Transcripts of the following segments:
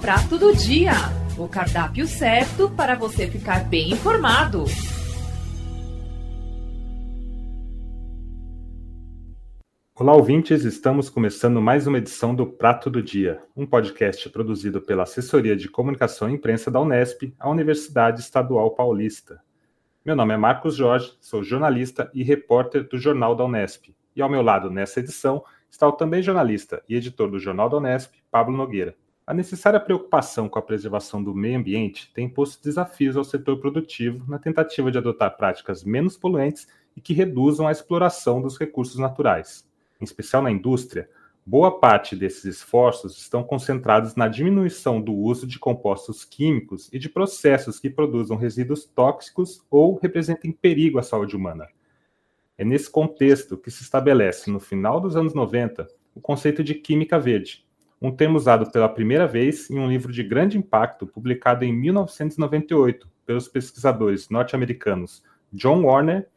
Prato do Dia o cardápio certo para você ficar bem informado. Olá, ouvintes! Estamos começando mais uma edição do Prato do Dia, um podcast produzido pela Assessoria de Comunicação e Imprensa da Unesp, a Universidade Estadual Paulista. Meu nome é Marcos Jorge, sou jornalista e repórter do Jornal da Unesp. E ao meu lado, nessa edição, está o também jornalista e editor do Jornal da Unesp, Pablo Nogueira. A necessária preocupação com a preservação do meio ambiente tem posto desafios ao setor produtivo na tentativa de adotar práticas menos poluentes e que reduzam a exploração dos recursos naturais. Em especial na indústria, boa parte desses esforços estão concentrados na diminuição do uso de compostos químicos e de processos que produzam resíduos tóxicos ou representem perigo à saúde humana. É nesse contexto que se estabelece, no final dos anos 90, o conceito de química verde, um termo usado pela primeira vez em um livro de grande impacto publicado em 1998 pelos pesquisadores norte-americanos John Warner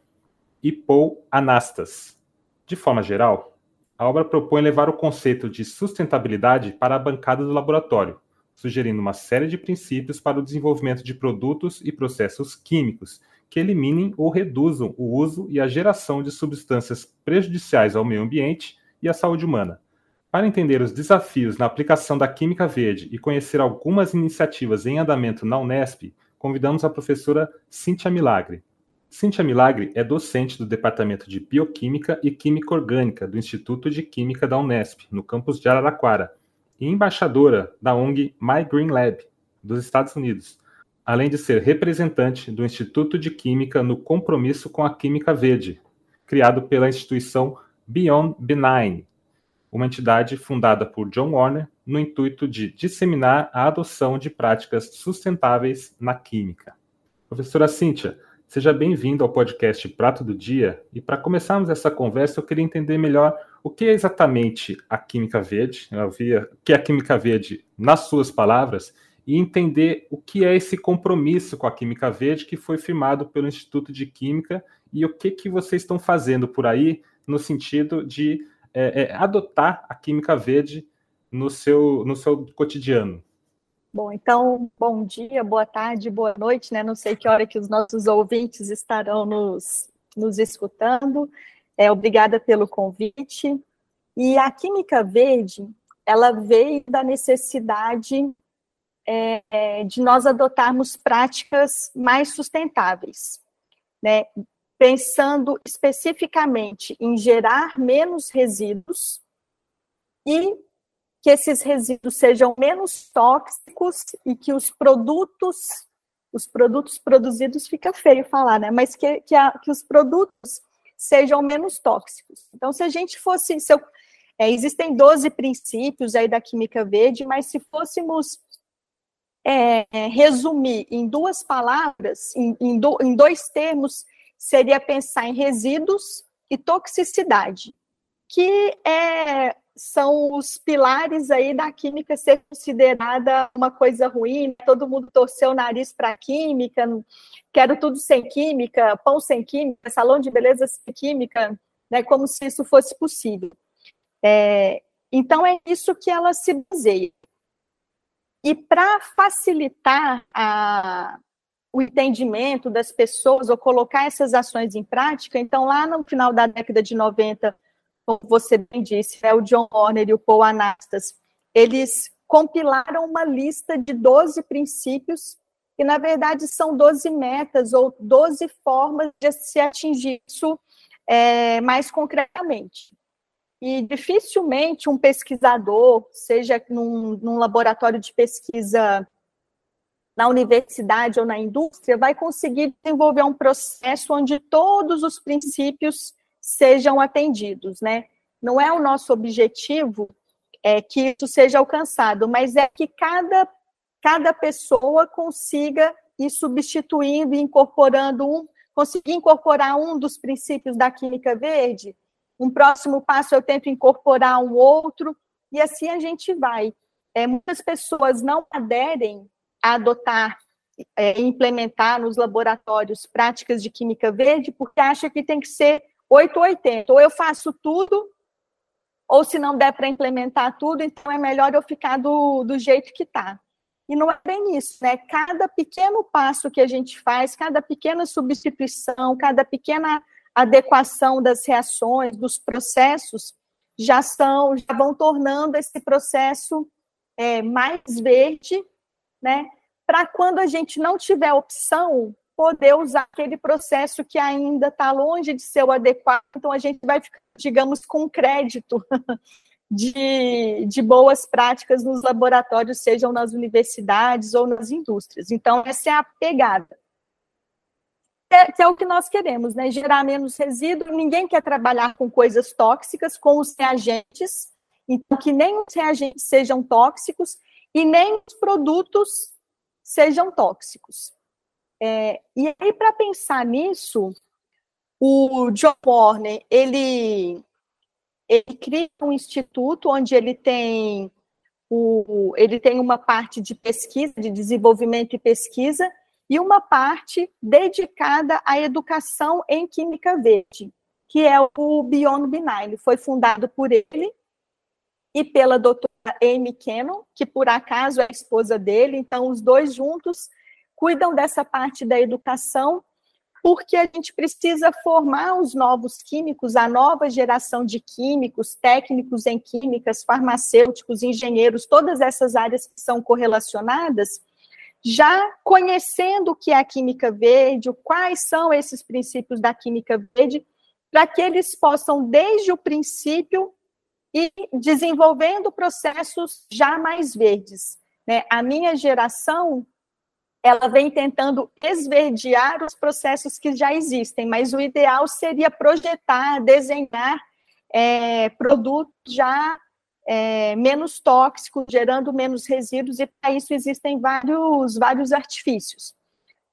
e Paul Anastas. De forma geral, a obra propõe levar o conceito de sustentabilidade para a bancada do laboratório, sugerindo uma série de princípios para o desenvolvimento de produtos e processos químicos que eliminem ou reduzam o uso e a geração de substâncias prejudiciais ao meio ambiente e à saúde humana, para entender os desafios na aplicação da Química Verde e conhecer algumas iniciativas em andamento na Unesp, convidamos a professora Cíntia Milagre. Cíntia Milagre é docente do Departamento de Bioquímica e Química Orgânica do Instituto de Química da Unesp, no campus de Araraquara, e embaixadora da ONG My Green Lab, dos Estados Unidos, além de ser representante do Instituto de Química no Compromisso com a Química Verde, criado pela instituição Beyond Benign, uma entidade fundada por John Warner no intuito de disseminar a adoção de práticas sustentáveis na química. Professora Cíntia, seja bem-vinda ao podcast Prato do Dia. E para começarmos essa conversa, eu queria entender melhor o que é exatamente a Química Verde, eu vi o que é a Química Verde nas suas palavras, e entender o que é esse compromisso com a Química Verde que foi firmado pelo Instituto de Química e o que, que vocês estão fazendo por aí no sentido de é, é, adotar a química verde no seu, no seu cotidiano? Bom, então, bom dia, boa tarde, boa noite, né? Não sei que hora que os nossos ouvintes estarão nos, nos escutando. É, obrigada pelo convite. E a química verde, ela veio da necessidade é, é de nós adotarmos práticas mais sustentáveis, né? Pensando especificamente em gerar menos resíduos e que esses resíduos sejam menos tóxicos e que os produtos, os produtos produzidos, fica feio falar, né? Mas que, que, a, que os produtos sejam menos tóxicos. Então, se a gente fosse. Se eu, é, existem 12 princípios aí da química verde, mas se fôssemos é, resumir em duas palavras, em, em, do, em dois termos, seria pensar em resíduos e toxicidade, que é, são os pilares aí da química ser considerada uma coisa ruim. Né? Todo mundo torceu o nariz para a química, quero tudo sem química, pão sem química, salão de beleza sem química, né? como se isso fosse possível. É, então, é isso que ela se baseia. E para facilitar a, o entendimento das pessoas ou colocar essas ações em prática. Então, lá no final da década de 90, como você bem disse, né, o John Horner e o Paul Anastas, eles compilaram uma lista de 12 princípios que, na verdade, são 12 metas ou 12 formas de se atingir isso é, mais concretamente. E dificilmente um pesquisador, seja num, num laboratório de pesquisa na universidade ou na indústria, vai conseguir desenvolver um processo onde todos os princípios sejam atendidos, né? Não é o nosso objetivo é que isso seja alcançado, mas é que cada, cada pessoa consiga ir substituindo e incorporando um, conseguir incorporar um dos princípios da química verde, um próximo passo eu tento incorporar um outro, e assim a gente vai. É, muitas pessoas não aderem adotar é, implementar nos laboratórios práticas de química verde, porque acha que tem que ser 880. Ou eu faço tudo, ou se não der para implementar tudo, então é melhor eu ficar do, do jeito que está. E não é bem isso, né? Cada pequeno passo que a gente faz, cada pequena substituição, cada pequena adequação das reações, dos processos, já são, já vão tornando esse processo é, mais verde, né? Para quando a gente não tiver opção, poder usar aquele processo que ainda está longe de ser o adequado, então a gente vai ficar, digamos, com crédito de, de boas práticas nos laboratórios, sejam nas universidades ou nas indústrias. Então, essa é a pegada. É, que é o que nós queremos, né? Gerar menos resíduo. Ninguém quer trabalhar com coisas tóxicas, com os reagentes. Então, que nem os reagentes sejam tóxicos e nem os produtos sejam tóxicos. É, e aí, para pensar nisso, o John Warner, ele ele cria um instituto onde ele tem o, ele tem uma parte de pesquisa, de desenvolvimento e pesquisa, e uma parte dedicada à educação em química verde, que é o Beyond Benign. Foi fundado por ele e pela doutora Amy Cannon, que por acaso é a esposa dele, então os dois juntos cuidam dessa parte da educação porque a gente precisa formar os novos químicos, a nova geração de químicos, técnicos em químicas, farmacêuticos, engenheiros, todas essas áreas que são correlacionadas, já conhecendo o que é a química verde, quais são esses princípios da química verde, para que eles possam, desde o princípio, ir desenvolvendo processos já mais verdes. Né? A minha geração ela vem tentando esverdear os processos que já existem, mas o ideal seria projetar, desenhar é, produtos já é, menos tóxicos, gerando menos resíduos, e para isso existem vários, vários artifícios.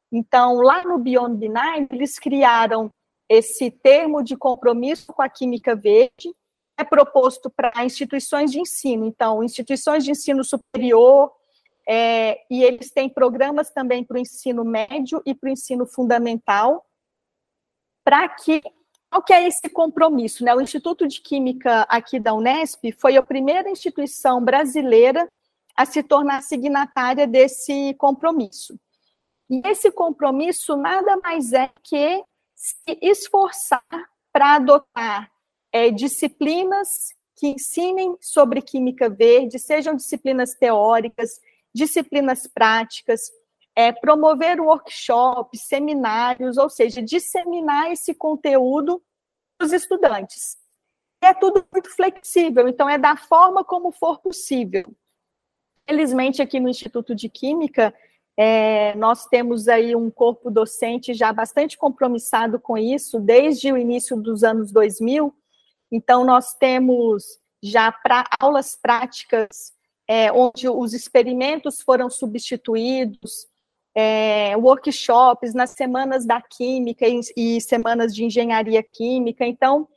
Então, lá no Beyond Benign, eles criaram esse termo de compromisso com a química verde, é proposto para instituições de ensino. Então, instituições de ensino superior, é, e eles têm programas também para o ensino médio e para o ensino fundamental, para que qual que é esse compromisso? Né? O Instituto de Química aqui da Unesp foi a primeira instituição brasileira a se tornar signatária desse compromisso. E esse compromisso nada mais é que se esforçar para adotar é, disciplinas que ensinem sobre química verde, sejam disciplinas teóricas, disciplinas práticas, é, promover workshops, seminários, ou seja, disseminar esse conteúdo para os estudantes. É tudo muito flexível, então é da forma como for possível. Felizmente, aqui no Instituto de Química, é, nós temos aí um corpo docente já bastante compromissado com isso, desde o início dos anos 2000. Então, nós temos já para aulas práticas é, onde os experimentos foram substituídos, é, workshops nas semanas da química e, e semanas de engenharia química. Então,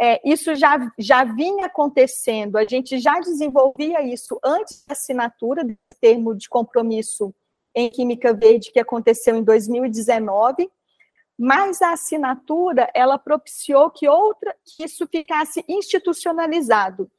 é, isso já, já vinha acontecendo, a gente já desenvolvia isso antes da assinatura do termo de compromisso em Química Verde, que aconteceu em 2019, mas a assinatura, ela propiciou que outra, que isso ficasse institucionalizado.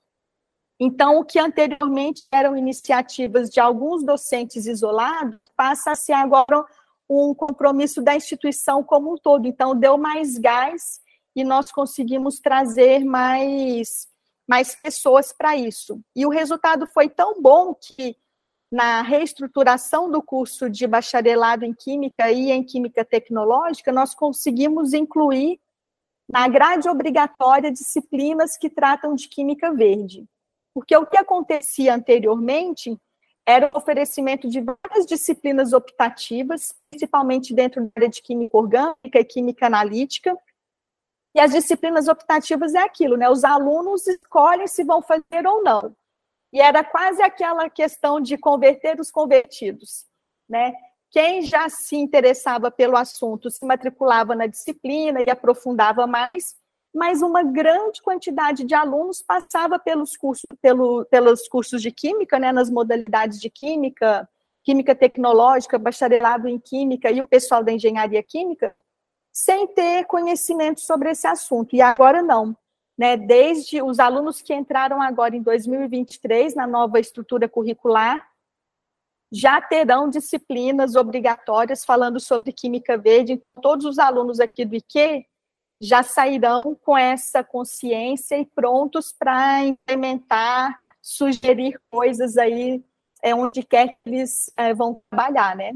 Então, o que anteriormente eram iniciativas de alguns docentes isolados, passa a ser agora um compromisso da instituição como um todo. Então, deu mais gás e nós conseguimos trazer mais, mais pessoas para isso. E o resultado foi tão bom que, na reestruturação do curso de bacharelado em Química e em Química Tecnológica, nós conseguimos incluir na grade obrigatória disciplinas que tratam de Química Verde. Porque o que acontecia anteriormente era o oferecimento de várias disciplinas optativas, principalmente dentro da área de química orgânica e química analítica. E as disciplinas optativas é aquilo, né? Os alunos escolhem se vão fazer ou não. E era quase aquela questão de converter os convertidos, né? Quem já se interessava pelo assunto se matriculava na disciplina e aprofundava mais, mas uma grande quantidade de alunos passava pelos cursos, pelo, pelos cursos de química, né, nas modalidades de química, química tecnológica, bacharelado em química e o pessoal da engenharia química, sem ter conhecimento sobre esse assunto. E agora não. Né, desde os alunos que entraram agora em 2023 na nova estrutura curricular, já terão disciplinas obrigatórias falando sobre química verde. Então, todos os alunos aqui do IQ já sairão com essa consciência e prontos para implementar, sugerir coisas aí é, onde quer que eles é, vão trabalhar, né?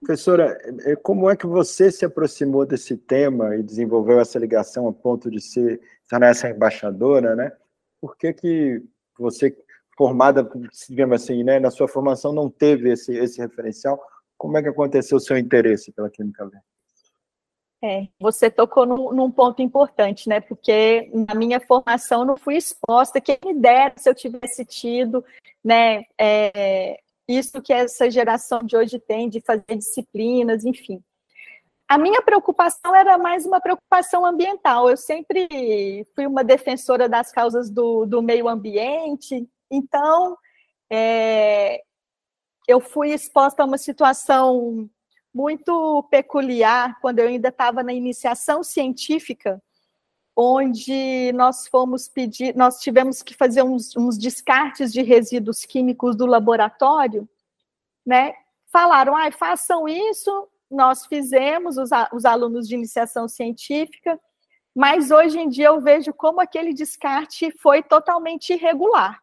Professora, é, como é que você se aproximou desse tema e desenvolveu essa ligação a ponto de ser tornar essa embaixadora, né? Por que que você, formada, digamos assim, né, na sua formação não teve esse, esse referencial? Como é que aconteceu o seu interesse pela Química? É, você tocou num, num, ponto importante, né? Porque na minha formação não fui exposta. Quem me dera se eu tivesse tido, né? É, isso que essa geração de hoje tem de fazer disciplinas, enfim. A minha preocupação era mais uma preocupação ambiental. Eu sempre fui uma defensora das causas do, do meio ambiente, então é, eu fui exposta a uma situação muito peculiar quando eu ainda estava na iniciação científica, onde nós fomos pedir, nós tivemos que fazer uns, uns descartes de resíduos químicos do laboratório, né? Falaram, ah, façam isso, nós fizemos, os, os alunos de iniciação científica, mas hoje em dia eu vejo como aquele descarte foi totalmente irregular.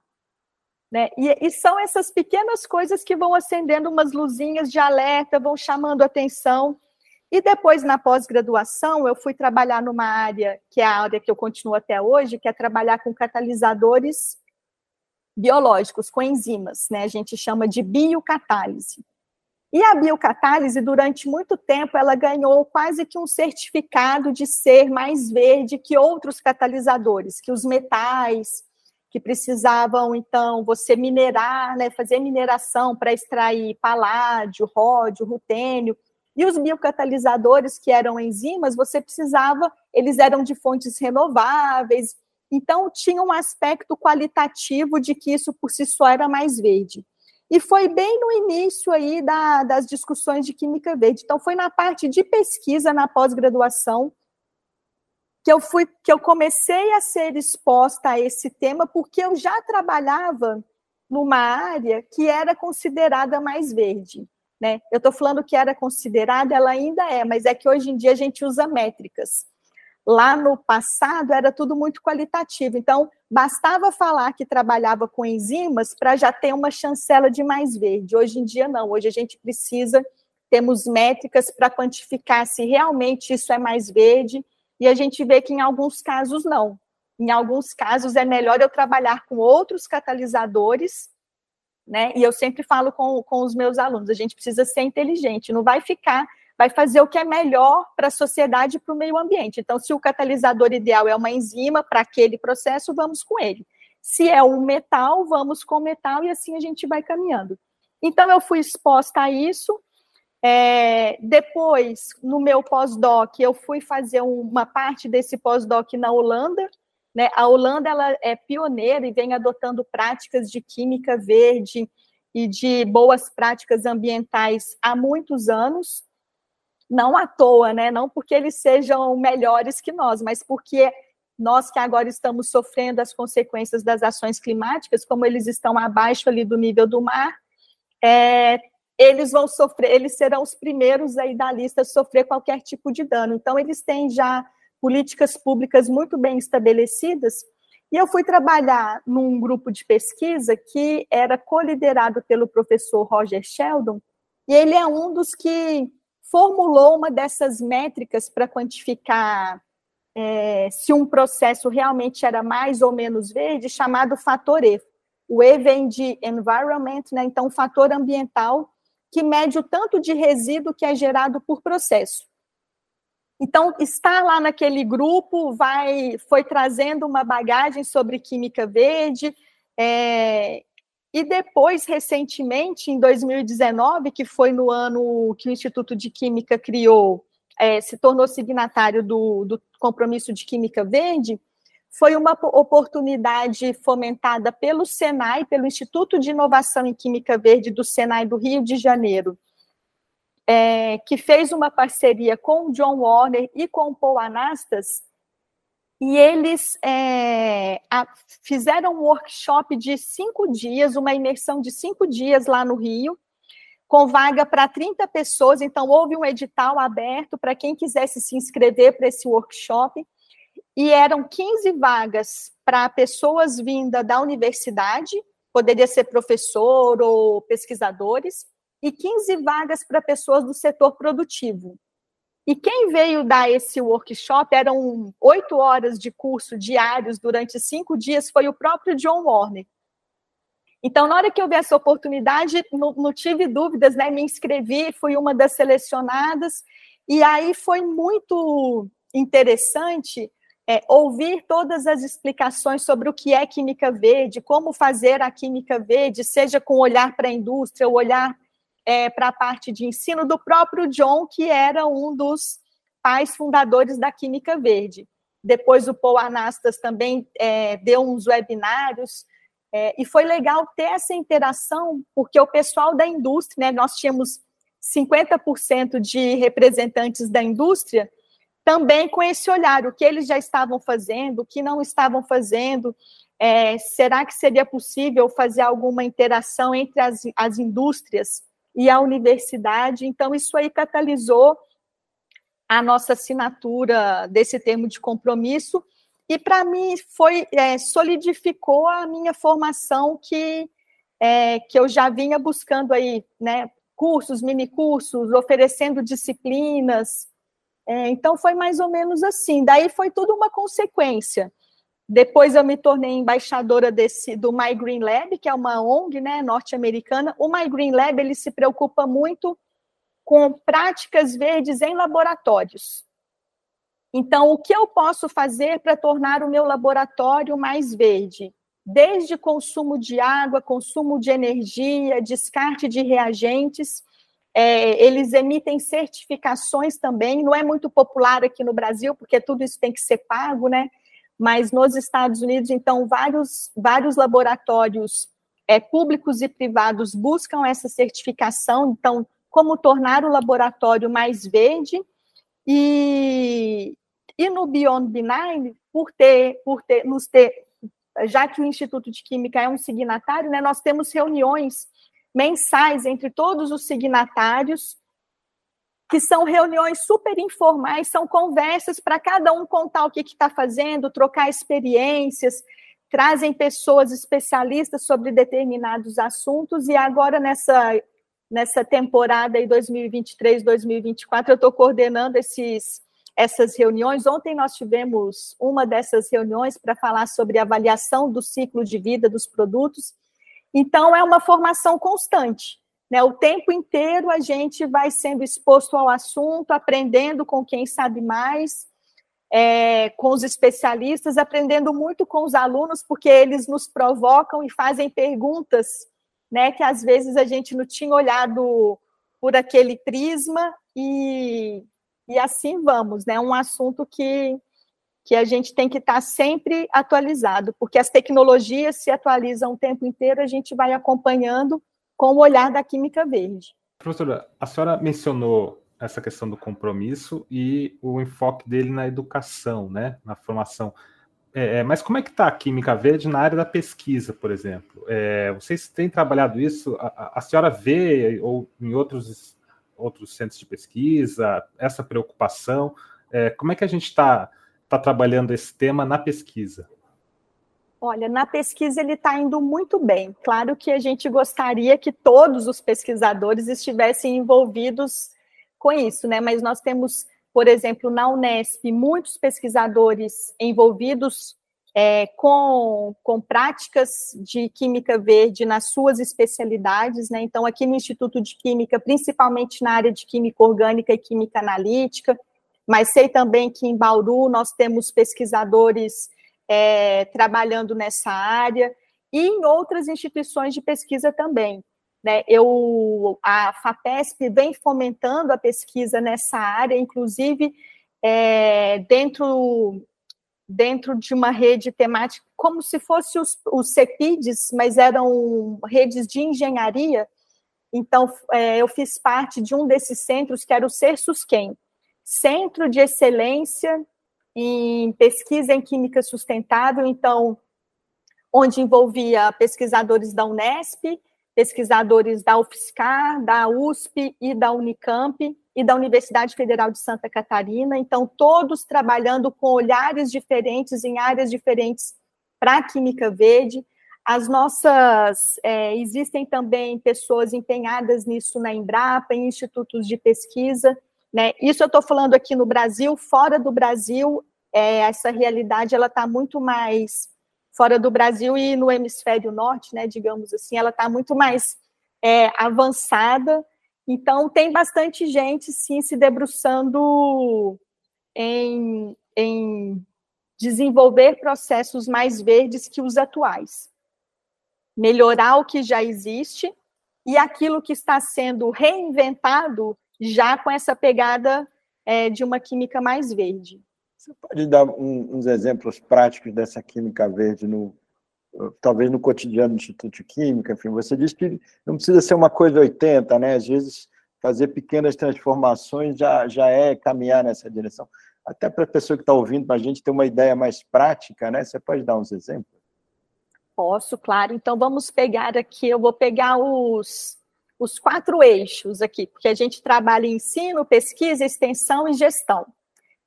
Né? E, e, são essas pequenas coisas que vão acendendo umas luzinhas de alerta, vão chamando atenção. E depois, na pós-graduação, eu fui trabalhar numa área, que é a área que eu continuo até hoje, que é trabalhar com catalisadores biológicos, com enzimas, né? A gente chama de biocatálise. E a biocatálise, durante muito tempo, ela ganhou quase que um certificado de ser mais verde que outros catalisadores, que os metais, que precisavam, então, você minerar, né, fazer mineração para extrair paládio, ródio, rutênio. E os biocatalisadores, que eram enzimas, você precisava, eles eram de fontes renováveis, então tinha um aspecto qualitativo de que isso por si só era mais verde. E foi bem no início aí da, das discussões de química verde. Então, foi na parte de pesquisa, na pós-graduação, que eu fui que eu comecei a ser exposta a esse tema porque eu já trabalhava numa área que era considerada mais verde, né? Eu estou falando que era considerada, ela ainda é, mas é que hoje em dia a gente usa métricas. Lá no passado era tudo muito qualitativo, então bastava falar que trabalhava com enzimas para já ter uma chancela de mais verde. Hoje em dia não, hoje a gente precisa temos métricas para quantificar se realmente isso é mais verde e a gente vê que em alguns casos não. Em alguns casos é melhor eu trabalhar com outros catalisadores, né? E eu sempre falo com, com os meus alunos, a gente precisa ser inteligente, não vai ficar, vai fazer o que é melhor para a sociedade e para o meio ambiente. Então, se o catalisador ideal é uma enzima para aquele processo, vamos com ele. Se é um metal, vamos com o metal e assim a gente vai caminhando. Então, eu fui exposta a isso, é, depois, no meu pós-doc, eu fui fazer uma parte desse pós-doc na Holanda. Né? A Holanda ela é pioneira e vem adotando práticas de química verde e de boas práticas ambientais há muitos anos. Não à toa, né? não porque eles sejam melhores que nós, mas porque nós que agora estamos sofrendo as consequências das ações climáticas, como eles estão abaixo ali do nível do mar, é, eles vão sofrer, eles serão os primeiros aí da lista a sofrer qualquer tipo de dano. Então, eles têm já políticas públicas muito bem estabelecidas. E eu fui trabalhar num grupo de pesquisa que era coliderado pelo professor Roger Sheldon, e ele é um dos que formulou uma dessas métricas para quantificar é, se um processo realmente era mais ou menos verde, chamado fator E. O E vem de environment, né? Então, fator ambiental que mede o tanto de resíduo que é gerado por processo. Então, estar lá naquele grupo vai, foi trazendo uma bagagem sobre química verde, é, e depois, recentemente, em 2019, que foi no ano que o Instituto de Química criou, é, se tornou signatário do, do compromisso de Química Verde, foi uma oportunidade fomentada pelo Senai, pelo Instituto de Inovação em Química Verde do Senai do Rio de Janeiro, é, que fez uma parceria com o John Warner e com o Paul Anastas, e eles é, a, fizeram um workshop de cinco dias, uma imersão de cinco dias lá no Rio, com vaga para 30 pessoas, então houve um edital aberto para quem quisesse se inscrever para esse workshop, e eram 15 vagas para pessoas vindas da universidade, poderia ser professor ou pesquisadores, e 15 vagas para pessoas do setor produtivo. E quem veio dar esse workshop, eram oito horas de curso diários durante cinco dias, foi o próprio John Warner. Então, na hora que eu vi essa oportunidade, não, não tive dúvidas, né? Me inscrevi, fui uma das selecionadas, e aí foi muito interessante é, ouvir todas as explicações sobre o que é química verde, como fazer a química verde, seja com olhar para a indústria, ou olhar é, para a parte de ensino do próprio John, que era um dos pais fundadores da Química Verde. Depois o Paul Anastas também é, deu uns webinários, é, e foi legal ter essa interação, porque o pessoal da indústria, né, nós tínhamos 50% de representantes da indústria, também com esse olhar, o que eles já estavam fazendo, o que não estavam fazendo, é, será que seria possível fazer alguma interação entre as, as indústrias e a universidade. Então, isso aí catalisou a nossa assinatura desse termo de compromisso, e para mim foi é, solidificou a minha formação que, é, que eu já vinha buscando aí, né? Cursos, minicursos, oferecendo disciplinas. É, então foi mais ou menos assim. Daí foi tudo uma consequência. Depois eu me tornei embaixadora desse do My Green Lab, que é uma ONG, né, norte-americana. O My Green Lab ele se preocupa muito com práticas verdes em laboratórios. Então, o que eu posso fazer para tornar o meu laboratório mais verde? Desde consumo de água, consumo de energia, descarte de reagentes. É, eles emitem certificações também. Não é muito popular aqui no Brasil, porque tudo isso tem que ser pago, né? Mas nos Estados Unidos, então, vários, vários laboratórios é, públicos e privados buscam essa certificação, então, como tornar o laboratório mais verde, e, e no Beyond Benign, por ter, por ter, nos ter, já que o Instituto de Química é um signatário, né, nós temos reuniões mensais entre todos os signatários, que são reuniões super informais, são conversas para cada um contar o que está fazendo, trocar experiências, trazem pessoas especialistas sobre determinados assuntos, e agora nessa, nessa temporada aí 2023, 2024, eu estou coordenando esses, essas reuniões. Ontem nós tivemos uma dessas reuniões para falar sobre avaliação do ciclo de vida dos produtos. Então, é uma formação constante. Né? O tempo inteiro a gente vai sendo exposto ao assunto, aprendendo com quem sabe mais, é, com os especialistas, aprendendo muito com os alunos, porque eles nos provocam e fazem perguntas né, que às vezes a gente não tinha olhado por aquele prisma, e, e assim vamos, né? Um assunto que, que a gente tem que estar sempre atualizado, porque as tecnologias se atualizam o tempo inteiro, a gente vai acompanhando com o olhar da química verde. Professora, a senhora mencionou essa questão do compromisso e o enfoque dele na educação, né, na formação. É, é mas como é que está a química verde na área da pesquisa, por exemplo? É, vocês têm trabalhado isso? A, a, senhora vê ou em outros outros centros de pesquisa essa preocupação? É, como é que a gente está tá trabalhando esse tema na pesquisa? Olha, na pesquisa ele está indo muito bem. Claro que a gente gostaria que todos os pesquisadores estivessem envolvidos com isso, né? Mas nós temos, por exemplo, na Unesp, muitos pesquisadores envolvidos é, com, com práticas de química verde nas suas especialidades, né? Então, aqui no Instituto de Química, principalmente na área de química orgânica e química analítica, mas sei também que em Bauru nós temos pesquisadores é, trabalhando nessa área, e em outras instituições de pesquisa também. Né? Eu, a FAPESP vem fomentando a pesquisa nessa área, inclusive é, dentro, dentro de uma rede temática, como se fosse os, os CEPIDs, mas eram redes de engenharia. Então, é, eu fiz parte de um desses centros, que era o CERSUSQUEM, Centro de Excelência em pesquisa em química sustentável, então, onde envolvia pesquisadores da Unesp, pesquisadores da UFSCar, da USP e da Unicamp e da Universidade Federal de Santa Catarina, então todos trabalhando com olhares diferentes em áreas diferentes para a química verde. As nossas é, existem também pessoas empenhadas nisso na Embrapa, em institutos de pesquisa. Né? Isso eu estou falando aqui no Brasil, fora do Brasil, é, essa realidade ela está muito mais fora do Brasil e no hemisfério norte, né, digamos assim, ela está muito mais é, avançada. Então, tem bastante gente, sim, se debruçando em, em desenvolver processos mais verdes que os atuais. Melhorar o que já existe e aquilo que está sendo reinventado já com essa pegada é, de uma química mais verde. Você pode dar um, uns exemplos práticos dessa química verde no talvez no cotidiano do Instituto de Química, enfim, você disse que não precisa ser uma coisa 80, né? Às vezes fazer pequenas transformações já, já é caminhar nessa direção. Até para a pessoa que está ouvindo, para a gente ter uma ideia mais prática, né? Você pode dar uns exemplos? Posso, claro. Então vamos pegar aqui, eu vou pegar os, os quatro eixos aqui, porque a gente trabalha em ensino, pesquisa, extensão e gestão.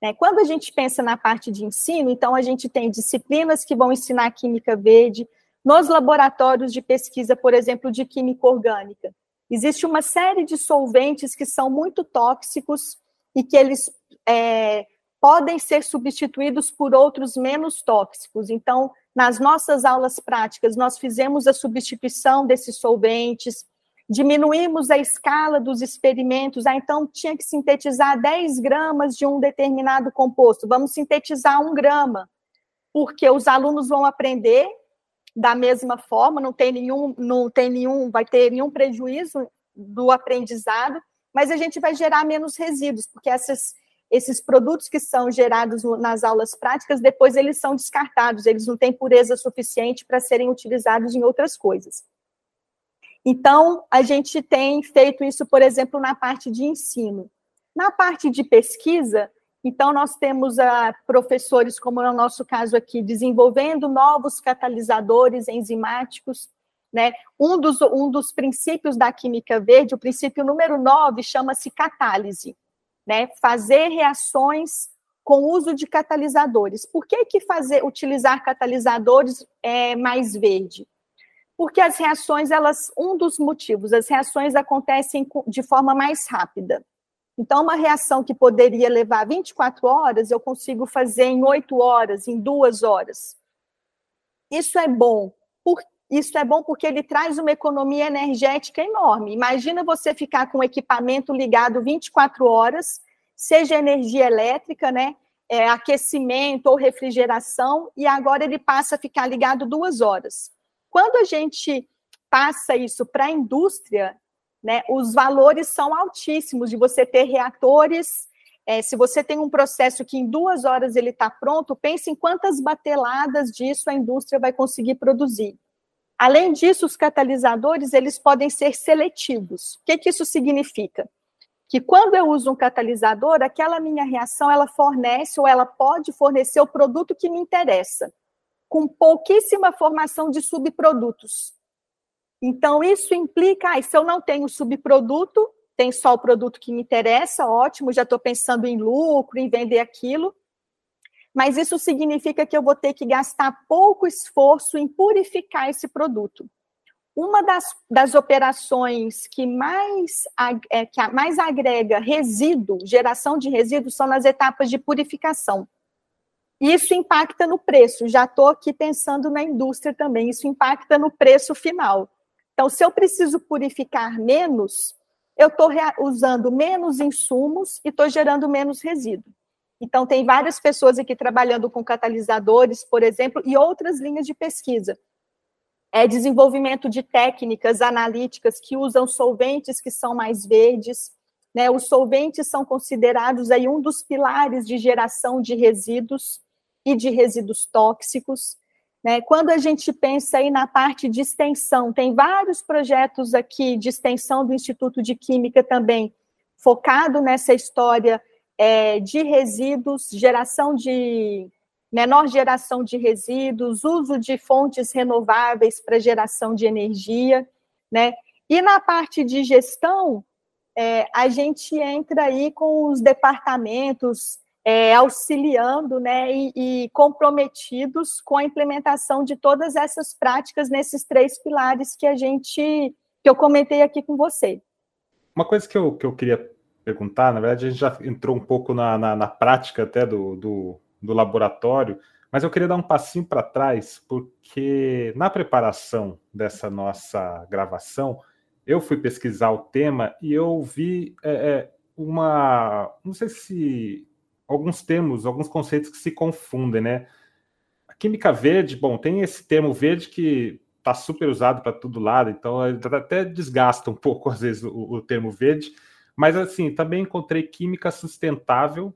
Né? Quando a gente pensa na parte de ensino, então a gente tem disciplinas que vão ensinar química verde, nos laboratórios de pesquisa, por exemplo, de química orgânica. Existe uma série de solventes que são muito tóxicos e que eles é, podem ser substituídos por outros menos tóxicos. Então, nas nossas aulas práticas, nós fizemos a substituição desses solventes, diminuímos a escala dos experimentos, ah, então tinha que sintetizar 10 gramas de um determinado composto, vamos sintetizar um grama, porque os alunos vão aprender da mesma forma, não tem nenhum, não tem nenhum, vai ter nenhum prejuízo do aprendizado, mas a gente vai gerar menos resíduos, porque essas, esses produtos que são gerados nas aulas práticas, depois eles são descartados, eles não têm pureza suficiente para serem utilizados em outras coisas. Então, a gente tem feito isso, por exemplo, na parte de ensino. Na parte de pesquisa, então, nós temos uh, professores, como é o nosso caso aqui, desenvolvendo novos catalisadores enzimáticos. Né? Um, dos, um dos princípios da química verde, o princípio número 9, chama-se catálise. Né? Fazer reações com o uso de catalisadores. Por que, que fazer, utilizar catalisadores é mais verde? Porque as reações, elas, um dos motivos, as reações acontecem de forma mais rápida. Então, uma reação que poderia levar 24 horas, eu consigo fazer em 8 horas, em 2 horas. Isso é bom. Por, isso é bom porque ele traz uma economia energética enorme. Imagina você ficar com o equipamento ligado 24 horas, seja energia elétrica, né? É, aquecimento ou refrigeração, e agora ele passa a ficar ligado duas horas. Quando a gente passa isso para a indústria, né, os valores são altíssimos de você ter reatores. É, se você tem um processo que em duas horas ele está pronto, pense em quantas bateladas disso a indústria vai conseguir produzir. Além disso, os catalisadores eles podem ser seletivos. O que, que isso significa? Que quando eu uso um catalisador, aquela minha reação ela fornece ou ela pode fornecer o produto que me interessa com pouquíssima formação de subprodutos. Então, isso implica, ah, se eu não tenho subproduto, tem só o produto que me interessa, ótimo, já estou pensando em lucro, em vender aquilo. Mas isso significa que eu vou ter que gastar pouco esforço em purificar esse produto. Uma das, das operações que mais, é, que mais agrega resíduo, geração de resíduos, são nas etapas de purificação. Isso impacta no preço. Já estou aqui pensando na indústria também. Isso impacta no preço final. Então, se eu preciso purificar menos, eu estou usando menos insumos e estou gerando menos resíduo. Então, tem várias pessoas aqui trabalhando com catalisadores, por exemplo, e outras linhas de pesquisa. É desenvolvimento de técnicas analíticas que usam solventes que são mais verdes. Né? Os solventes são considerados aí um dos pilares de geração de resíduos e de resíduos tóxicos. Né? Quando a gente pensa aí na parte de extensão, tem vários projetos aqui de extensão do Instituto de Química também, focado nessa história é, de resíduos, geração de menor geração de resíduos, uso de fontes renováveis para geração de energia. né? E na parte de gestão, é, a gente entra aí com os departamentos é, auxiliando né, e, e, comprometidos com a implementação de todas essas práticas nesses três pilares que a gente que eu comentei aqui com você. Uma coisa que eu, que eu queria perguntar, na verdade, a gente já entrou um pouco na, na, na prática até do, do, do laboratório, mas eu queria dar um passinho para trás, porque na preparação dessa nossa gravação, eu fui pesquisar o tema e eu vi é, é, uma. Não sei se. Alguns termos, alguns conceitos que se confundem, né? A química verde, bom, tem esse termo verde que está super usado para todo lado, então até desgasta um pouco, às vezes, o, o termo verde. Mas, assim, também encontrei química sustentável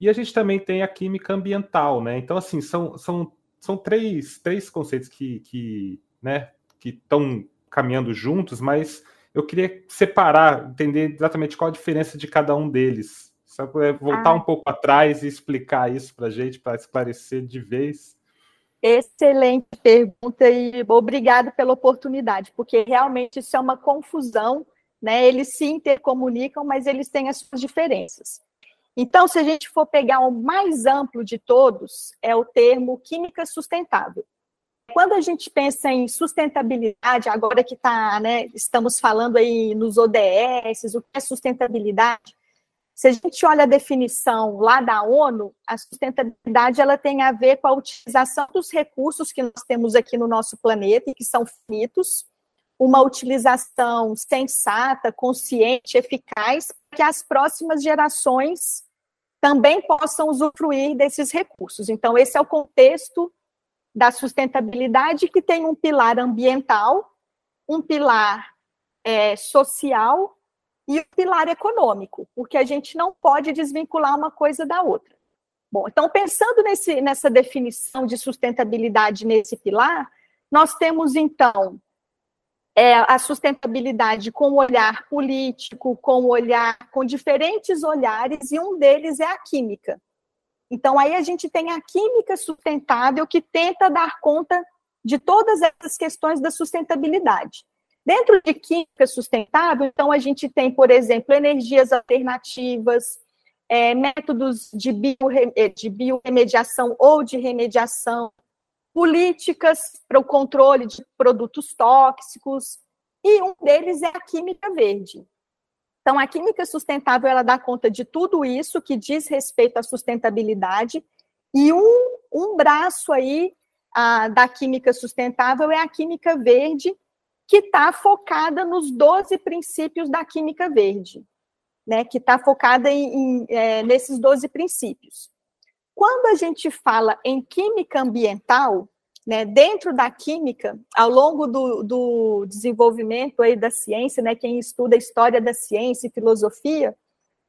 e a gente também tem a química ambiental, né? Então, assim, são, são, são três, três conceitos que, que né, estão caminhando juntos, mas eu queria separar, entender exatamente qual a diferença de cada um deles. Só voltar ah. um pouco atrás e explicar isso para a gente, para esclarecer de vez. Excelente pergunta e obrigado pela oportunidade, porque realmente isso é uma confusão, né? Eles se intercomunicam, mas eles têm as suas diferenças. Então, se a gente for pegar o mais amplo de todos, é o termo química sustentável. Quando a gente pensa em sustentabilidade, agora que tá, né, estamos falando aí nos ODS, o que é sustentabilidade? Se a gente olha a definição lá da ONU, a sustentabilidade ela tem a ver com a utilização dos recursos que nós temos aqui no nosso planeta e que são finitos, uma utilização sensata, consciente, eficaz, para que as próximas gerações também possam usufruir desses recursos. Então, esse é o contexto da sustentabilidade, que tem um pilar ambiental, um pilar é, social e um pilar econômico, porque a gente não pode desvincular uma coisa da outra. Bom, então, pensando nesse, nessa definição de sustentabilidade nesse pilar, nós temos, então, é, a sustentabilidade com o olhar político, com o olhar, com diferentes olhares, e um deles é a química. Então, aí a gente tem a química sustentável que tenta dar conta de todas essas questões da sustentabilidade. Dentro de química sustentável, então, a gente tem, por exemplo, energias alternativas, é, métodos de, bio, é, de bioremediação ou de remediação, políticas para o controle de produtos tóxicos, e um deles é a química verde. Então, a química sustentável ela dá conta de tudo isso que diz respeito à sustentabilidade, e um, um braço aí a, da química sustentável é a química verde, que está focada nos 12 princípios da química verde, né? Que está focada em, em é, nesses 12 princípios. Quando a gente fala em química ambiental, né, dentro da química, ao longo do, do, desenvolvimento aí da ciência, né, quem estuda a história da ciência e filosofia,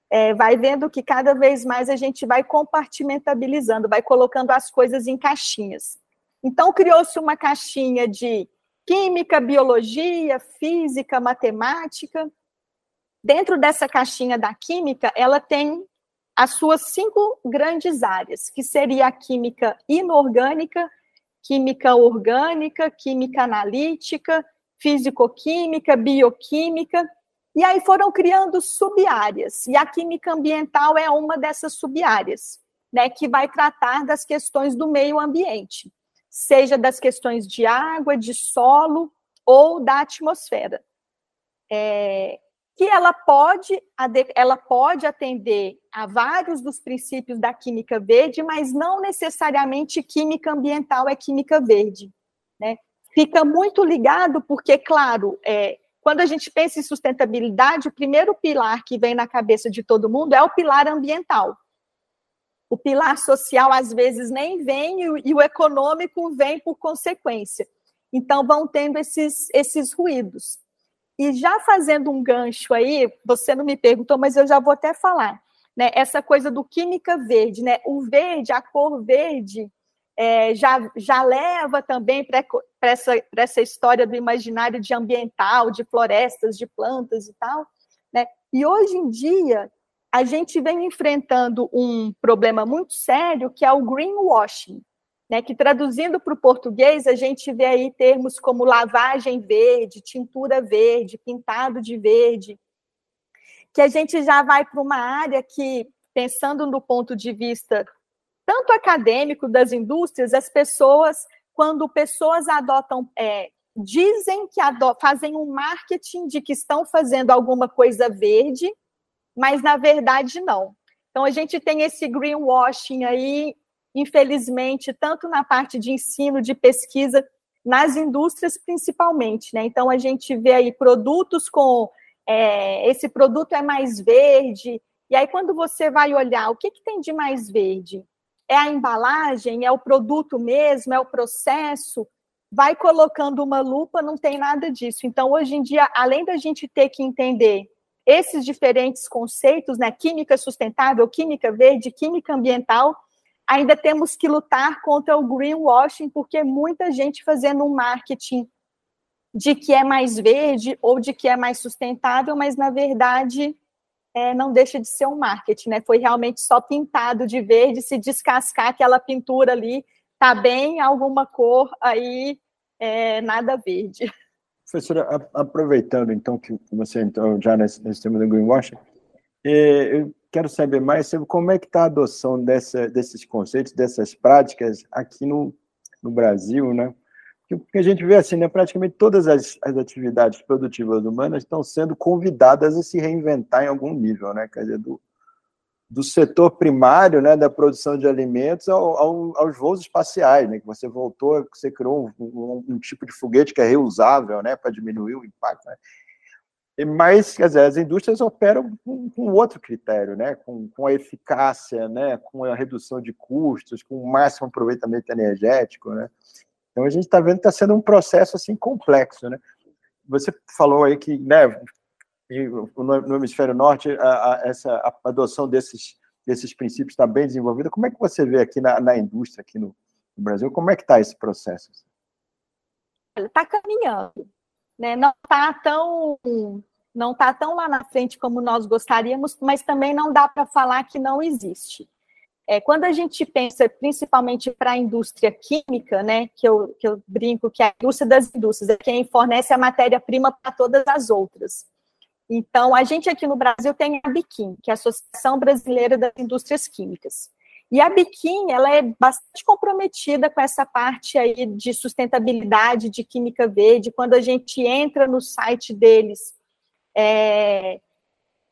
é, vai vendo que cada vez mais a gente vai compartimentabilizando, vai colocando as coisas em caixinhas. Então, criou-se uma caixinha de química, biologia, física, matemática. Dentro dessa caixinha da química, ela tem as suas cinco grandes áreas, que seria a química inorgânica, química orgânica, química analítica, físico-química, bioquímica, e aí foram criando sub-áreas, e a química ambiental é uma dessas sub-áreas, né, que vai tratar das questões do meio ambiente, seja das questões de água, de solo ou da atmosfera. É, que ela pode, ela pode atender a vários dos princípios da química verde, mas não necessariamente química ambiental é química verde. Né? Fica muito ligado, porque, claro, é, quando a gente pensa em sustentabilidade, o primeiro pilar que vem na cabeça de todo mundo é o pilar ambiental. O pilar social, às vezes, nem vem, e o econômico vem por consequência. Então, vão tendo esses, esses ruídos. E já fazendo um gancho aí, você não me perguntou, mas eu já vou até falar, né? Essa coisa do química verde, né? O verde, a cor verde, é, já, já leva também para essa, essa história do imaginário de ambiental, de florestas, de plantas e tal, né? E hoje em dia, a gente vem enfrentando um problema muito sério, que é o greenwashing. né, que traduzindo para o português, a gente vê aí termos como lavagem verde, tintura verde, pintado de verde, que a gente já vai para uma área que, pensando no ponto de vista tanto acadêmico das indústrias, as pessoas, quando pessoas adotam, é, dizem que fazem um marketing de que estão fazendo alguma coisa verde, mas na verdade não. Então a gente tem esse greenwashing aí infelizmente, tanto na parte de ensino, de pesquisa, nas indústrias principalmente, né? Então a gente vê aí produtos com é, esse produto é mais verde, e aí quando você vai olhar o que, que tem de mais verde, é a embalagem, é o produto mesmo, é o processo, vai colocando uma lupa, não tem nada disso. Então, hoje em dia, além da gente ter que entender esses diferentes conceitos, né, química sustentável, química verde, química ambiental, ainda temos que lutar contra o greenwashing, porque muita gente fazendo um marketing de que é mais verde ou de que é mais sustentável, mas na verdade é, não deixa de ser um marketing, né? Foi realmente só pintado de verde, se descascar aquela pintura ali, tá bem alguma cor, aí é, nada verde. Professora, aproveitando então que você entrou já nesse, nesse tema do greenwashing, é, eu quero saber mais sobre como é que está a adoção dessa, desses conceitos, dessas práticas aqui no, no Brasil, né? Porque a gente vê assim, né, praticamente todas as, as atividades produtivas humanas estão sendo convidadas a se reinventar em algum nível, né? Quer dizer, do, do setor primário, né, da produção de alimentos ao, ao, aos voos espaciais, né, que você voltou, você criou um, um, um, tipo de foguete que é reusável, né, para diminuir o impacto. Né? mas quer dizer, as indústrias operam com, com outro critério, né? com, com a eficácia, né? com a redução de custos, com o máximo aproveitamento energético. Né? Então a gente está vendo que está sendo um processo assim complexo. Né? Você falou aí que né, no, no hemisfério norte a, a, essa a adoção desses, desses princípios está bem desenvolvida. Como é que você vê aqui na, na indústria, aqui no, no Brasil, como é que está esse processo? Está caminhando. Né? Não está tão não está tão lá na frente como nós gostaríamos, mas também não dá para falar que não existe. É, quando a gente pensa principalmente para a indústria química, né, que eu, que eu brinco que é a indústria das indústrias é quem fornece a matéria-prima para todas as outras. Então, a gente aqui no Brasil tem a Biquim, que é a Associação Brasileira das Indústrias Químicas. E a Biquim, ela é bastante comprometida com essa parte aí de sustentabilidade, de química verde. Quando a gente entra no site deles, é,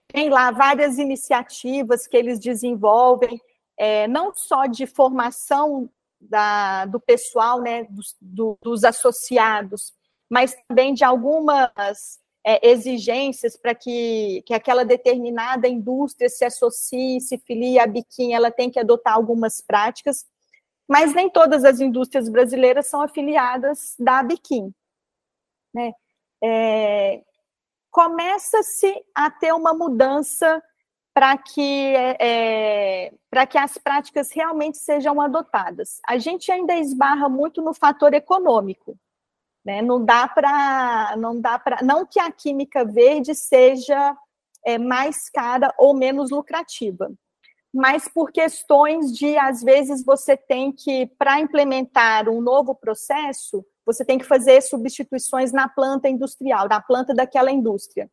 tem lá várias iniciativas que eles desenvolvem, é, não só de formação da, do pessoal, né, dos, do, dos associados, mas também de algumas é, exigências para que, que aquela determinada indústria se associe, se filie à Biquim, ela tem que adotar algumas práticas, mas nem todas as indústrias brasileiras são afiliadas da Biquim. Né? É, começa-se a ter uma mudança para que, é, para que as práticas realmente sejam adotadas. A gente ainda esbarra muito no fator econômico. Né? Não dá para. Não dá para. Não que a química verde seja é, mais cara ou menos lucrativa, mas por questões de, às vezes, você tem que, para implementar um novo processo, você tem que fazer substituições na planta industrial, na planta daquela indústria.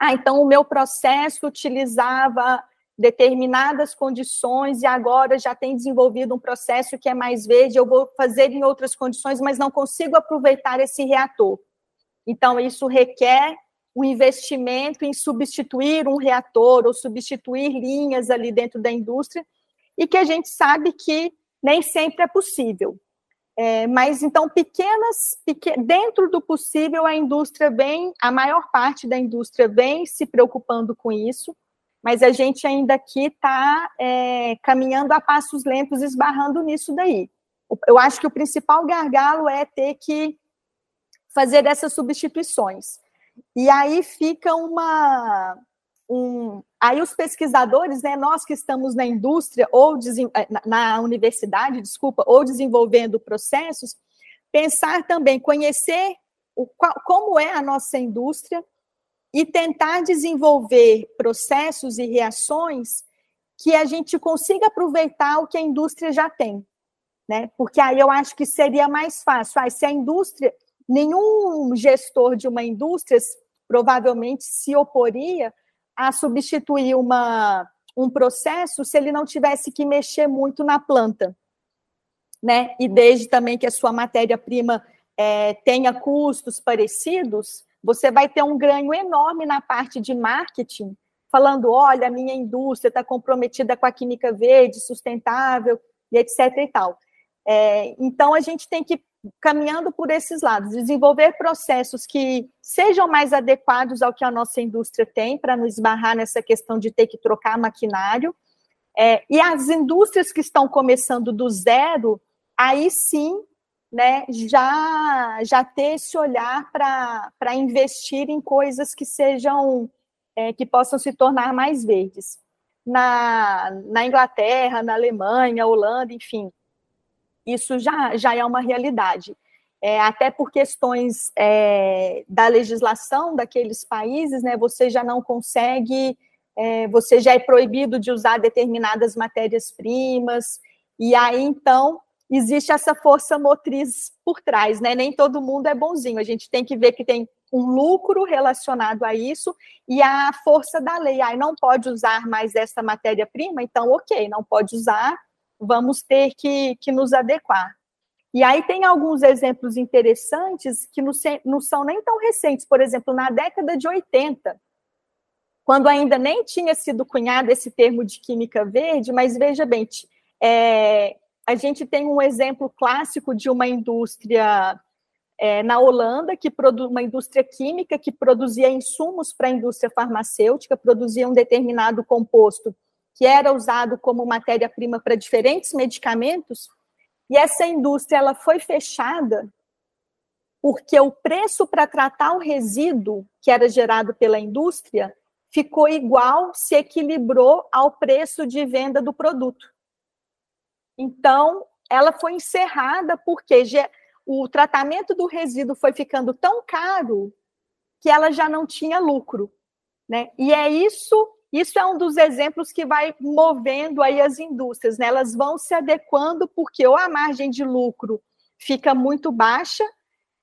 Ah, então o meu processo utilizava determinadas condições e agora já tem desenvolvido um processo que é mais verde, eu vou fazer em outras condições, mas não consigo aproveitar esse reator. Então, isso requer um investimento em substituir um reator ou substituir linhas ali dentro da indústria, e que a gente sabe que nem sempre é possível. É, mas então, pequenas, dentro do possível, a indústria vem, a maior parte da indústria vem se preocupando com isso, mas a gente ainda aqui está é, caminhando a passos lentos, esbarrando nisso daí. Eu acho que o principal gargalo é ter que fazer essas substituições. E aí fica uma, um, aí os pesquisadores, né, nós que estamos na indústria ou eh, na universidade, desculpa, ou desenvolvendo processos, pensar também, conhecer o, como é a nossa indústria e tentar desenvolver processos e reações que a gente consiga aproveitar o que a indústria já tem. né? Porque aí eu acho que seria mais fácil. Ah, se a indústria, nenhum gestor de uma indústria provavelmente se oporia a substituir uma, um processo se ele não tivesse que mexer muito na planta, né? E desde também que a sua matéria-prima é, tenha custos parecidos, você vai ter um ganho enorme na parte de marketing, falando: olha, a minha indústria está comprometida com a química verde, sustentável, e etc. e tal. É, então, a gente tem que caminhando por esses lados, desenvolver processos que sejam mais adequados ao que a nossa indústria tem, para não esbarrar nessa questão de ter que trocar maquinário. É, e as indústrias que estão começando do zero, aí sim, né, já, já ter esse olhar para investir em coisas que sejam, é, que possam se tornar mais verdes. Na, na Inglaterra, na Alemanha, Holanda, enfim, isso já, já é uma realidade. É, até por questões é, da legislação daqueles países, né, você já não consegue, é, você já é proibido de usar determinadas matérias-primas, e aí então existe essa força motriz por trás, né? Nem todo mundo é bonzinho, a gente tem que ver que tem um lucro relacionado a isso e a força da lei. Aí não pode usar mais essa matéria-prima, então ok, não pode usar, vamos ter que, que nos adequar. E aí tem alguns exemplos interessantes que não, não são nem tão recentes. Por exemplo, na década de 80, quando ainda nem tinha sido cunhado esse termo de química verde, mas veja bem, é, a gente tem um exemplo clássico de uma indústria é, na Holanda, que uma indústria química que produzia insumos para a indústria farmacêutica, produzia um determinado composto que era usado como matéria-prima para diferentes medicamentos, e essa indústria ela foi fechada porque o preço para tratar o resíduo que era gerado pela indústria ficou igual, se equilibrou ao preço de venda do produto. Então, ela foi encerrada porque o tratamento do resíduo foi ficando tão caro que ela já não tinha lucro. Né? E é isso isso é um dos exemplos que vai movendo aí as indústrias, né? Elas vão se adequando porque ou a margem de lucro fica muito baixa,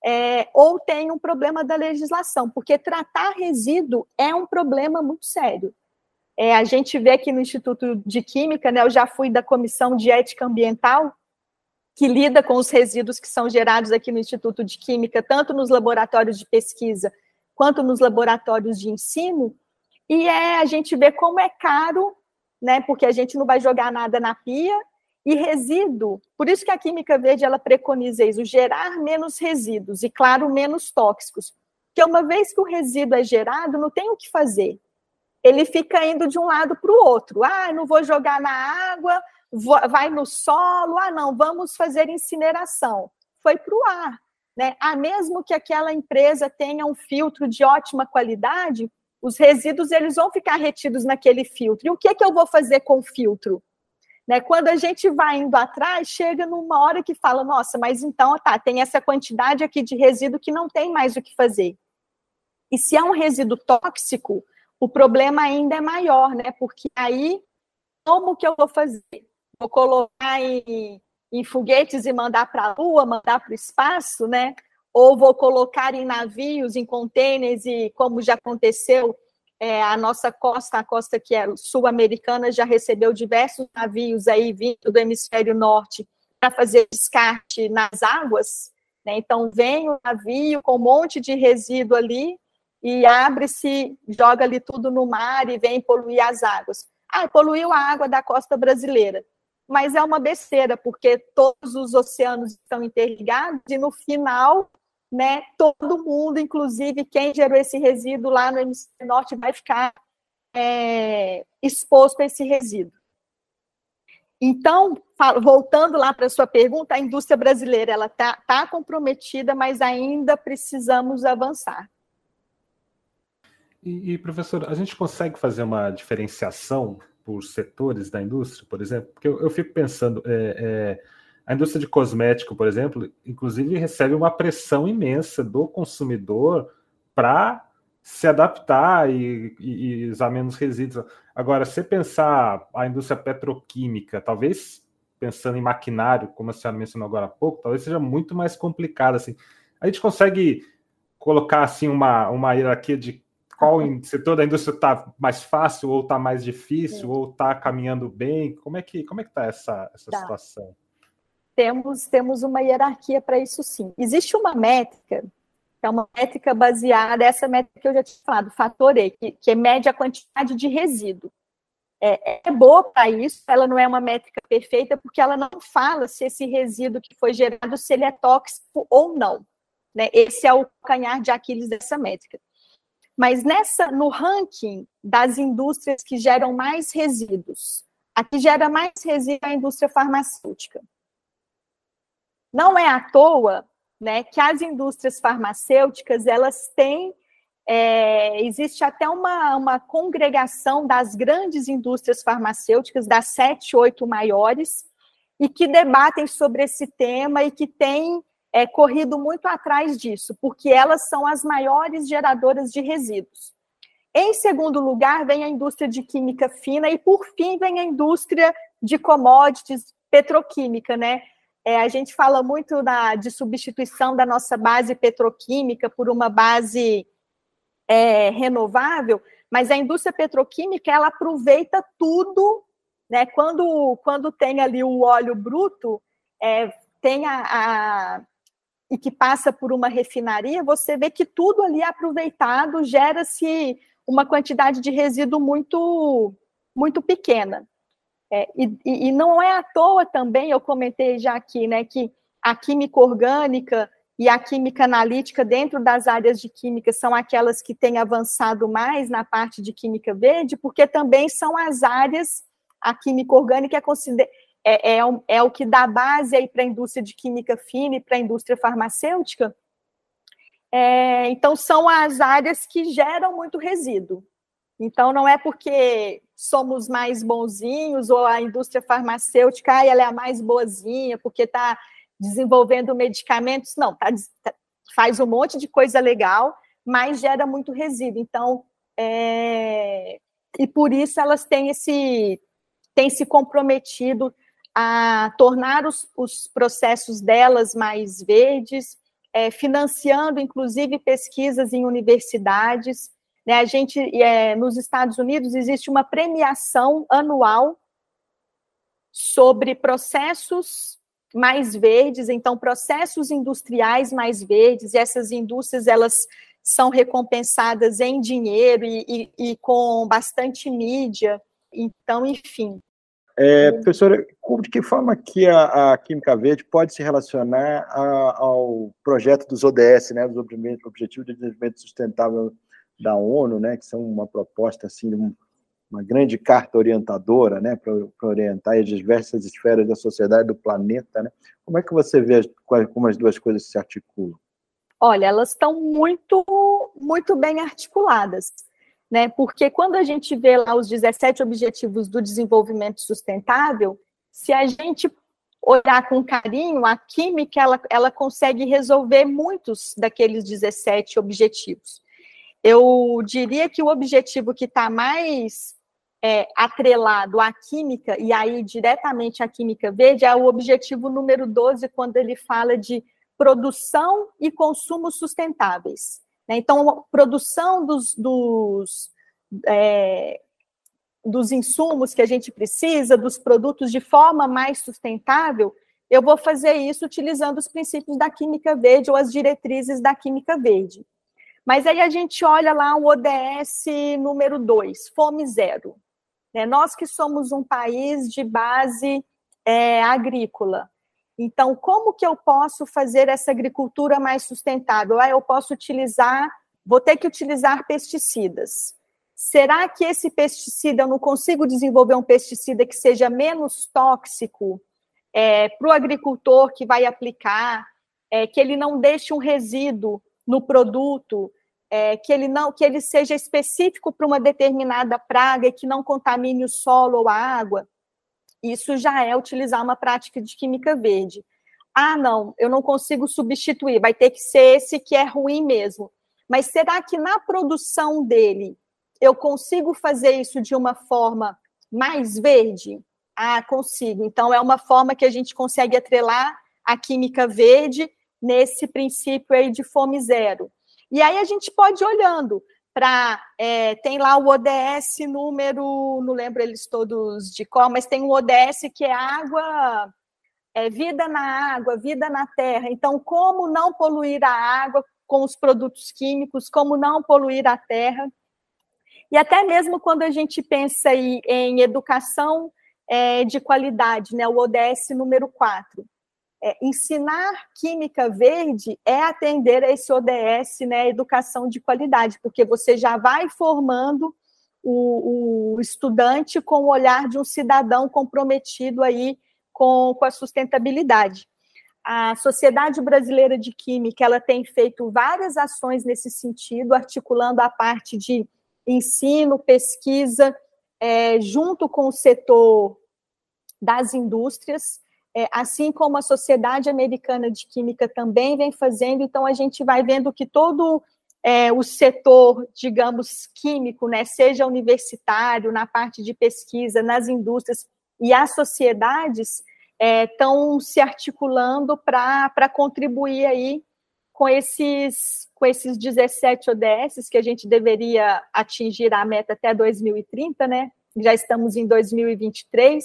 é, ou tem um problema da legislação, porque tratar resíduo é um problema muito sério. É, a gente vê aqui no Instituto de Química, né? Eu já fui da comissão de ética ambiental que lida com os resíduos que são gerados aqui no Instituto de Química, tanto nos laboratórios de pesquisa quanto nos laboratórios de ensino, e é a gente vê como é caro, né? Porque a gente não vai jogar nada na pia e resíduo. Por isso que a química verde ela preconiza isso, gerar menos resíduos e claro, menos tóxicos. Porque uma vez que o resíduo é gerado, não tem o que fazer. Ele fica indo de um lado para o outro. Ah, não vou jogar na água, vou, vai no solo. Ah, não, vamos fazer incineração. Foi para o ar. Né? Ah, mesmo que aquela empresa tenha um filtro de ótima qualidade, os resíduos eles vão ficar retidos naquele filtro. E o que é que eu vou fazer com o filtro? Né? Quando a gente vai indo atrás, chega numa hora que fala, nossa, mas então, tá, tem essa quantidade aqui de resíduo que não tem mais o que fazer. E se é um resíduo tóxico, o problema ainda é maior, né? Porque aí, como que eu vou fazer? Vou colocar em, em foguetes e mandar para a Lua, mandar para o espaço, né? ou vou colocar em navios, em contêineres, e como já aconteceu, é, a nossa costa, a costa que é sul-americana, já recebeu diversos navios aí vindo do hemisfério norte para fazer descarte nas águas. Né? Então, vem o navio com um monte de resíduo ali e abre-se, joga ali tudo no mar e vem poluir as águas. Ah, poluiu a água da costa brasileira. Mas é uma besteira, porque todos os oceanos estão interligados e no final né, todo mundo, inclusive quem gerou esse resíduo lá no hemisfério norte, vai ficar é, exposto a esse resíduo. Então, voltando lá para a sua pergunta, a indústria brasileira ela está tá comprometida, mas ainda precisamos avançar. E, e, professor, a gente consegue fazer uma diferenciação por setores da indústria, por exemplo? Porque eu, eu fico pensando, é, é a indústria de cosmético, por exemplo, inclusive recebe uma pressão imensa do consumidor para se adaptar e, e, e, usar menos resíduos. Agora, se pensar a indústria petroquímica, talvez pensando em maquinário, como a senhora mencionou agora há pouco, talvez seja muito mais complicado. Assim. A gente consegue colocar assim uma, uma hierarquia de qual setor da indústria está mais fácil ou está mais difícil ou está caminhando bem? Como é que como é que está essa, essa tá. situação? Temos temos uma hierarquia para isso sim. Existe uma métrica que é uma métrica baseada essa métrica que eu já tinha falado, fator E, que, que mede a quantidade de resíduo. É, é boa para isso, ela não é uma métrica perfeita porque ela não fala se esse resíduo que foi gerado se ele é tóxico ou não. Né? Esse é o canhar de Aquiles dessa métrica. Mas nessa, no ranking das indústrias que geram mais resíduos, a que gera mais resíduo é a indústria farmacêutica. Não é à toa né, que as indústrias farmacêuticas elas têm é, existe até uma, uma congregação das grandes indústrias farmacêuticas, das sete, oito maiores, e que debatem sobre esse tema e que têm é, corrido muito atrás disso, porque elas são as maiores geradoras de resíduos. Em segundo lugar, vem a indústria de química fina e, por fim, vem a indústria de commodities petroquímica, né? É, a gente fala muito da, de substituição da nossa base petroquímica por uma base é, renovável, mas a indústria petroquímica ela aproveita tudo, né? Quando, quando tem ali o óleo bruto, é, tem a, a, e que passa por uma refinaria, você vê que tudo ali aproveitado, gera-se uma quantidade de resíduo muito, muito pequena. É, e, e, não é à toa também, eu comentei já aqui, né, que a química orgânica e a química analítica dentro das áreas de química são aquelas que têm avançado mais na parte de química verde, porque também são as áreas, a química orgânica é, é, é, é o que dá base aí para a indústria de química fina e para a indústria farmacêutica. É, então, são as áreas que geram muito resíduo. Então, não é porque somos mais bonzinhos ou a indústria farmacêutica ah, ela é a mais boazinha porque está desenvolvendo medicamentos. Não, tá, tá, faz um monte de coisa legal, mas gera muito resíduo. Então, é, e por isso elas têm esse têm se comprometido a tornar os, os processos delas mais verdes, é, financiando, inclusive, pesquisas em universidades. Né? A gente, é, nos Estados Unidos, existe uma premiação anual sobre processos mais verdes, então processos industriais mais verdes, e essas indústrias elas são recompensadas em dinheiro e, e, e com bastante mídia, então, enfim, é, professora, de que forma que a, a Química Verde pode se relacionar a, ao projeto dos ODS, né, dos Objetivos de Desenvolvimento Sustentável da ONU, né, que são uma proposta assim, uma grande carta orientadora, né, para orientar as diversas esferas da sociedade do planeta, né? Como é que você vê como as duas coisas se articulam? Olha, elas estão muito, muito bem articuladas né? Porque quando a gente vê lá os 17 objetivos do desenvolvimento sustentável, se a gente olhar com carinho, a química ela, ela consegue resolver muitos daqueles 17 objetivos. Eu diria que o objetivo que está mais é, atrelado à química, e aí diretamente à química verde, é o objetivo número 12, quando ele fala de produção e consumo sustentáveis. Né? Então, a produção dos, dos, é, dos insumos que a gente precisa, dos produtos de forma mais sustentável, eu vou fazer isso utilizando os princípios da química verde ou as diretrizes da química verde. Mas aí a gente olha lá o ODS número 2, fome zero. Né? Nós que somos um país de base é, agrícola, então, como que eu posso fazer essa agricultura mais sustentável? Ah, eu posso utilizar, vou ter que utilizar pesticidas. Será que esse pesticida, eu não consigo desenvolver um pesticida que seja menos tóxico é, para o agricultor que vai aplicar, é, que ele não deixe um resíduo no produto, é, que ele não, que ele seja específico para uma determinada praga e que não contamine o solo ou a água? Isso já é utilizar uma prática de química verde. Ah, não, eu não consigo substituir, vai ter que ser esse que é ruim mesmo. Mas será que na produção dele eu consigo fazer isso de uma forma mais verde? Ah, consigo. Então, é uma forma que a gente consegue atrelar a química verde nesse princípio aí de fome zero. E aí a gente pode ir olhando para. É, tem lá o ODS número, não lembro eles todos de qual, mas tem um ODS que é água, é vida na água, vida na terra. Então, como não poluir a água com os produtos químicos, como não poluir a terra. E até mesmo quando a gente pensa aí em educação é, de qualidade, né, o ODS número 4. É, ensinar química verde é atender a esse ODS, né, educação de qualidade, porque você já vai formando o, o estudante com o olhar de um cidadão comprometido aí com, com a sustentabilidade. A Sociedade Brasileira de Química ela tem feito várias ações nesse sentido, articulando a parte de ensino, pesquisa, é, junto com o setor das indústrias é, assim como a Sociedade Americana de Química também vem fazendo, então a gente vai vendo que todo é, o setor, digamos, químico, né, seja universitário, na parte de pesquisa, nas indústrias e as sociedades estão é, se articulando para contribuir aí com esses, com esses 17 ODS que a gente deveria atingir a meta até 2030, né? Já estamos em 2023,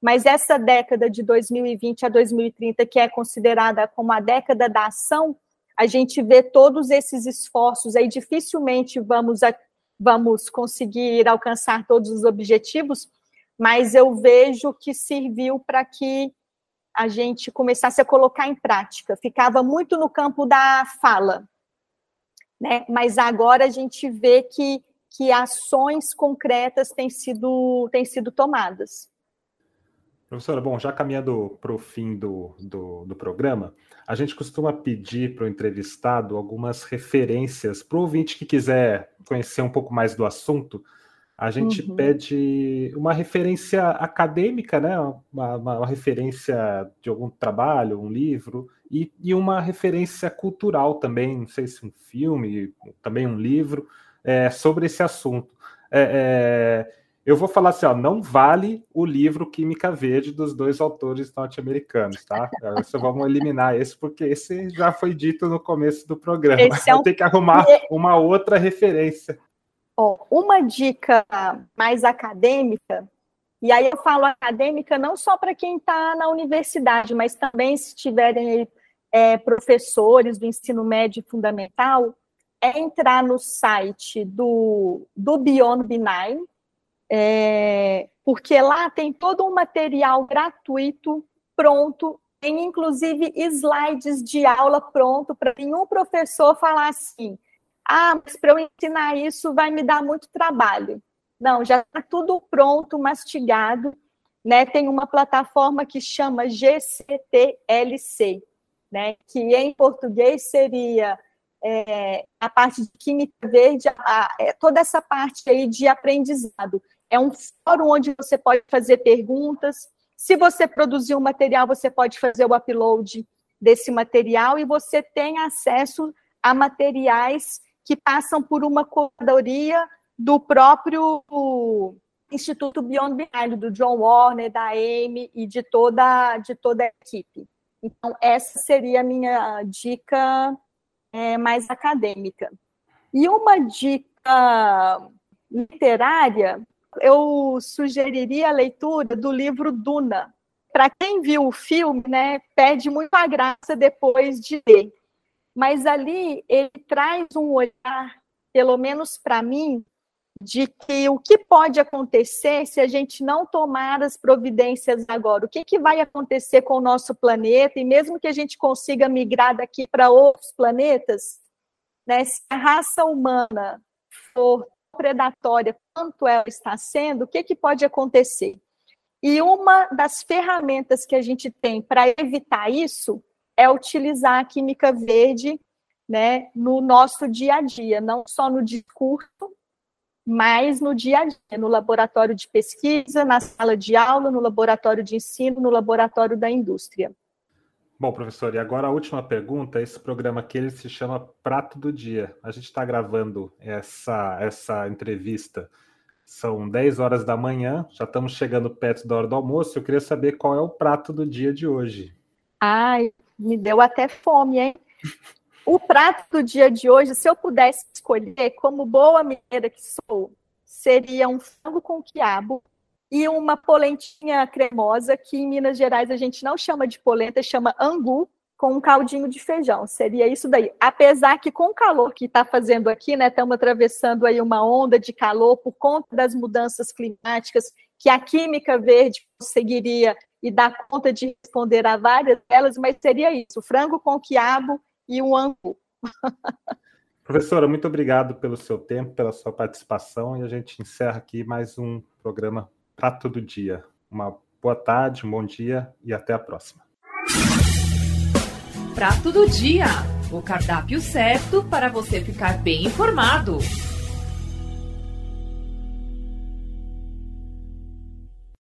mas essa década de 2020 a 2030, que é considerada como a década da ação, a gente vê todos esses esforços aí, dificilmente vamos, vamos conseguir alcançar todos os objetivos, mas eu vejo que serviu para que a gente começasse a colocar em prática. Ficava muito no campo da fala, né? mas agora a gente vê que, que ações concretas têm sido, têm sido tomadas. Professora, bom, já caminhando para o fim do, do, do, programa, a gente costuma pedir para o entrevistado algumas referências para o ouvinte que quiser conhecer um pouco mais do assunto. A gente uhum. pede uma referência acadêmica, né? Uma, uma, uma, referência de algum trabalho, um livro, e, e, uma referência cultural também, não sei se um filme, também um livro, é, sobre esse assunto. É, é, eu vou falar assim, ó, não vale o livro Química Verde dos dois autores norte-americanos, tá? Só vamos eliminar esse, porque esse já foi dito no começo do programa. Esse é um... Tem que arrumar uma outra referência. Oh, uma dica mais acadêmica, e aí eu falo acadêmica não só para quem está na universidade, mas também se tiverem é, professores do ensino médio fundamental, é entrar no site do, do Beyond Benign, é, porque lá tem todo um material gratuito, pronto, tem inclusive slides de aula pronto para nenhum professor falar assim: ah, mas para eu ensinar isso vai me dar muito trabalho. Não, já está tudo pronto, mastigado. Né? Tem uma plataforma que chama GCTLC, né? que em português seria é, a parte de química verde, a, é, toda essa parte aí de aprendizado. É um fórum onde você pode fazer perguntas. Se você produzir um material, você pode fazer o upload desse material e você tem acesso a materiais que passam por uma curadoria do próprio Instituto Beyond Behind, do John Warner, da Amy e de toda, de toda a equipe. Então, essa seria a minha dica é, mais acadêmica. E uma dica literária, eu sugeriria a leitura do livro Duna. Para quem viu o filme, né, perde muita graça depois de ler. Mas ali ele traz um olhar, pelo menos para mim, de que o que pode acontecer se a gente não tomar as providências agora? O que, que vai acontecer com o nosso planeta? E mesmo que a gente consiga migrar daqui para outros planetas, né, se a raça humana for predatória quanto ela está sendo, o que, que pode acontecer? E uma das ferramentas que a gente tem para evitar isso é utilizar a química verde né, no nosso dia a dia, não só no discurso, mas no dia a dia, no laboratório de pesquisa, na sala de aula, no laboratório de ensino, no laboratório da indústria. Bom, professor, e agora a última pergunta. Esse programa aqui ele se chama Prato do Dia. A gente está gravando essa, essa entrevista São 10 horas da manhã, já estamos chegando perto da hora do almoço. Eu queria saber qual é o prato do dia de hoje. Ai, me deu até fome, hein? O prato do dia de hoje, se eu pudesse escolher, como boa mineira que sou, seria um frango com quiabo e uma polentinha cremosa, que em Minas Gerais a gente não chama de polenta, chama angu, com um caldinho de feijão. Seria isso daí. Apesar que com o calor que está fazendo aqui, né, estamos atravessando aí uma onda de calor por conta das mudanças climáticas, que a química verde conseguiria e dar conta de responder a várias delas, mas seria isso: frango com quiabo e um angu. Professora, muito obrigado pelo seu tempo, pela sua participação, e a gente encerra aqui mais um programa Prato do Dia. Uma boa tarde, um bom dia e até a próxima. Prato do Dia o cardápio certo para você ficar bem informado.